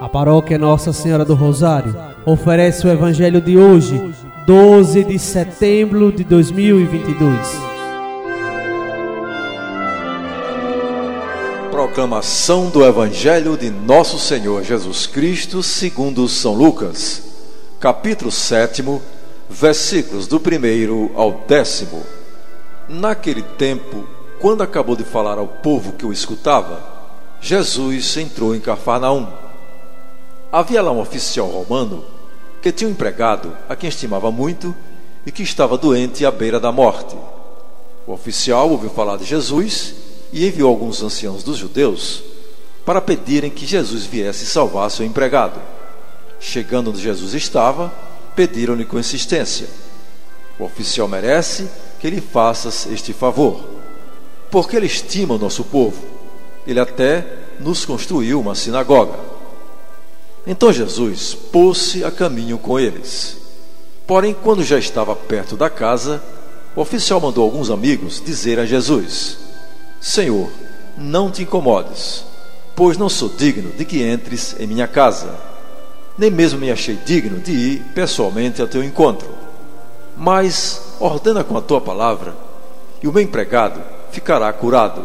A paróquia Nossa Senhora do Rosário oferece o Evangelho de hoje, 12 de setembro de 2022. Proclamação do Evangelho de Nosso Senhor Jesus Cristo, segundo São Lucas, capítulo 7, versículos do primeiro ao décimo. Naquele tempo, quando acabou de falar ao povo que o escutava, Jesus entrou em Cafarnaum. Havia lá um oficial romano que tinha um empregado a quem estimava muito e que estava doente à beira da morte. O oficial ouviu falar de Jesus e enviou alguns anciãos dos judeus para pedirem que Jesus viesse salvar seu empregado. Chegando onde Jesus estava, pediram-lhe com insistência: O oficial merece que lhe faças este favor, porque ele estima o nosso povo. Ele até nos construiu uma sinagoga. Então Jesus pôs-se a caminho com eles. Porém, quando já estava perto da casa, o oficial mandou alguns amigos dizer a Jesus: Senhor, não te incomodes, pois não sou digno de que entres em minha casa nem mesmo me achei digno de ir pessoalmente ao teu encontro. Mas ordena com a tua palavra, e o meu empregado ficará curado.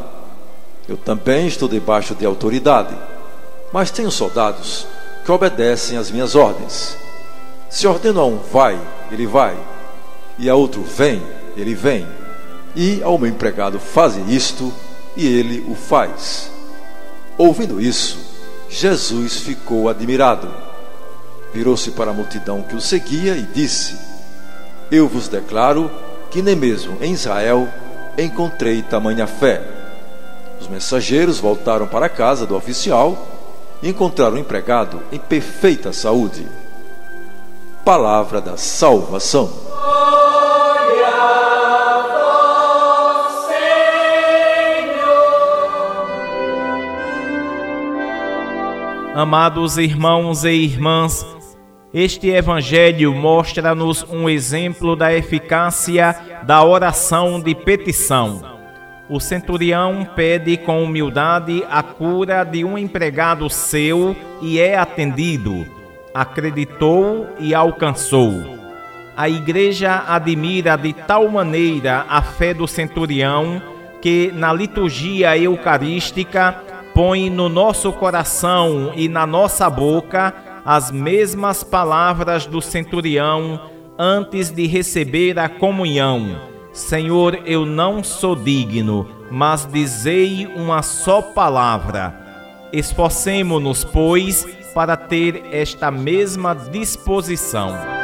Eu também estou debaixo de autoridade, mas tenho soldados que obedecem às minhas ordens. Se ordeno a um vai, ele vai, e a outro vem, ele vem, e ao meu empregado faze isto, e ele o faz. Ouvindo isso, Jesus ficou admirado virou-se para a multidão que o seguia e disse: Eu vos declaro que nem mesmo em Israel encontrei tamanha fé. Os mensageiros voltaram para a casa do oficial e encontraram o empregado em perfeita saúde. Palavra da salvação. Amados irmãos e irmãs, este evangelho mostra-nos um exemplo da eficácia da oração de petição. O centurião pede com humildade a cura de um empregado seu e é atendido. Acreditou e alcançou. A igreja admira de tal maneira a fé do centurião que, na liturgia eucarística, põe no nosso coração e na nossa boca as mesmas palavras do centurião antes de receber a comunhão: Senhor, eu não sou digno, mas dizei uma só palavra. Esforcemo-nos, pois, para ter esta mesma disposição.